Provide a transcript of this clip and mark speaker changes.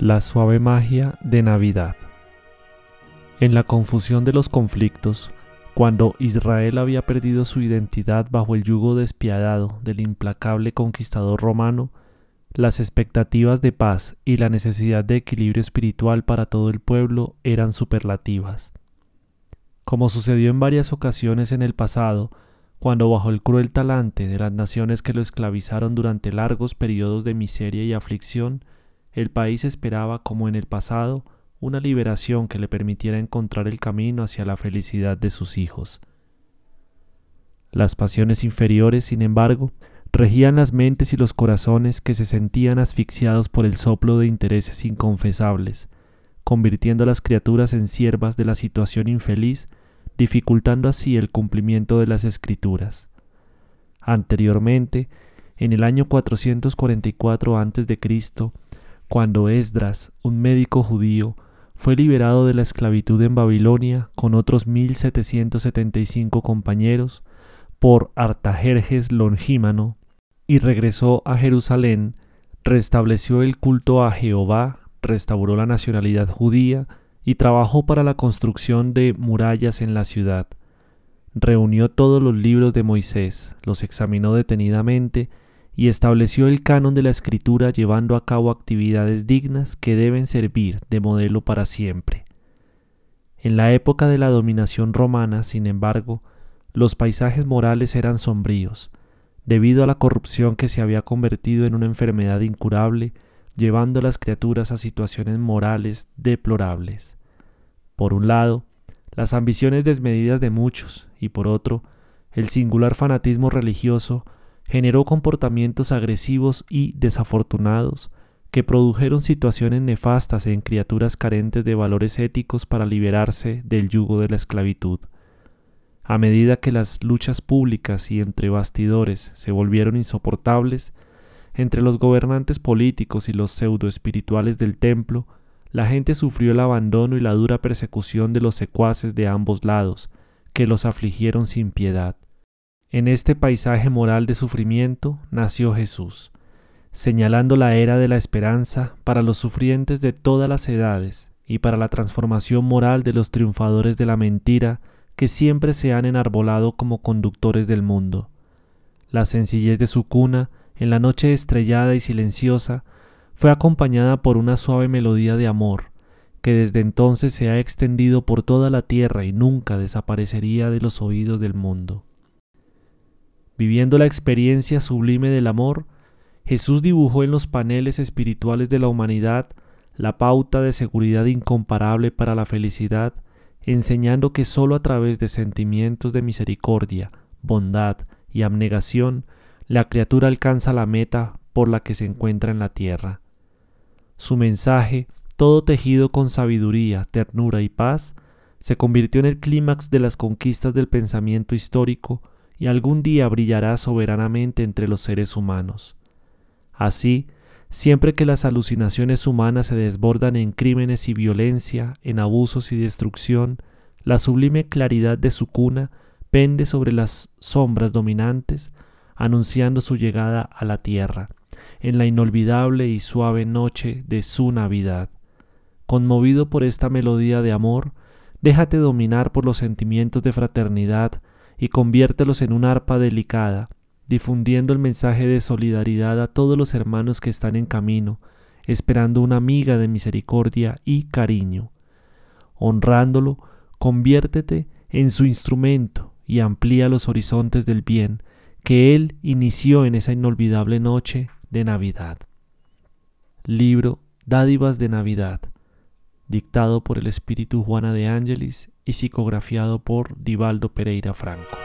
Speaker 1: La suave magia de Navidad. En la confusión de los conflictos, cuando Israel había perdido su identidad bajo el yugo despiadado del implacable conquistador romano, las expectativas de paz y la necesidad de equilibrio espiritual para todo el pueblo eran superlativas. Como sucedió en varias ocasiones en el pasado, cuando bajo el cruel talante de las naciones que lo esclavizaron durante largos periodos de miseria y aflicción, el país esperaba, como en el pasado, una liberación que le permitiera encontrar el camino hacia la felicidad de sus hijos. Las pasiones inferiores, sin embargo, regían las mentes y los corazones que se sentían asfixiados por el soplo de intereses inconfesables, convirtiendo a las criaturas en siervas de la situación infeliz, dificultando así el cumplimiento de las escrituras. Anteriormente, en el año 444 a.C., cuando Esdras, un médico judío, fue liberado de la esclavitud en Babilonia con otros 1775 compañeros por Artajerjes Longímano y regresó a Jerusalén, restableció el culto a Jehová, restauró la nacionalidad judía y trabajó para la construcción de murallas en la ciudad. Reunió todos los libros de Moisés, los examinó detenidamente y estableció el canon de la escritura llevando a cabo actividades dignas que deben servir de modelo para siempre. En la época de la dominación romana, sin embargo, los paisajes morales eran sombríos, debido a la corrupción que se había convertido en una enfermedad incurable, llevando a las criaturas a situaciones morales deplorables. Por un lado, las ambiciones desmedidas de muchos, y por otro, el singular fanatismo religioso generó comportamientos agresivos y desafortunados que produjeron situaciones nefastas en criaturas carentes de valores éticos para liberarse del yugo de la esclavitud. A medida que las luchas públicas y entre bastidores se volvieron insoportables, entre los gobernantes políticos y los pseudo espirituales del templo, la gente sufrió el abandono y la dura persecución de los secuaces de ambos lados, que los afligieron sin piedad. En este paisaje moral de sufrimiento nació Jesús, señalando la era de la esperanza para los sufrientes de todas las edades y para la transformación moral de los triunfadores de la mentira que siempre se han enarbolado como conductores del mundo. La sencillez de su cuna, en la noche estrellada y silenciosa, fue acompañada por una suave melodía de amor, que desde entonces se ha extendido por toda la tierra y nunca desaparecería de los oídos del mundo. Viviendo la experiencia sublime del amor, Jesús dibujó en los paneles espirituales de la humanidad la pauta de seguridad incomparable para la felicidad, enseñando que sólo a través de sentimientos de misericordia, bondad y abnegación, la criatura alcanza la meta por la que se encuentra en la tierra. Su mensaje, todo tejido con sabiduría, ternura y paz, se convirtió en el clímax de las conquistas del pensamiento histórico y algún día brillará soberanamente entre los seres humanos. Así, siempre que las alucinaciones humanas se desbordan en crímenes y violencia, en abusos y destrucción, la sublime claridad de su cuna pende sobre las sombras dominantes, anunciando su llegada a la tierra, en la inolvidable y suave noche de su Navidad. Conmovido por esta melodía de amor, déjate dominar por los sentimientos de fraternidad y conviértelos en un arpa delicada, difundiendo el mensaje de solidaridad a todos los hermanos que están en camino, esperando una amiga de misericordia y cariño. Honrándolo, conviértete en su instrumento y amplía los horizontes del bien que Él inició en esa inolvidable noche de Navidad. Libro Dádivas de Navidad, dictado por el espíritu Juana de Ángelis y psicografiado por Divaldo Pereira Franco.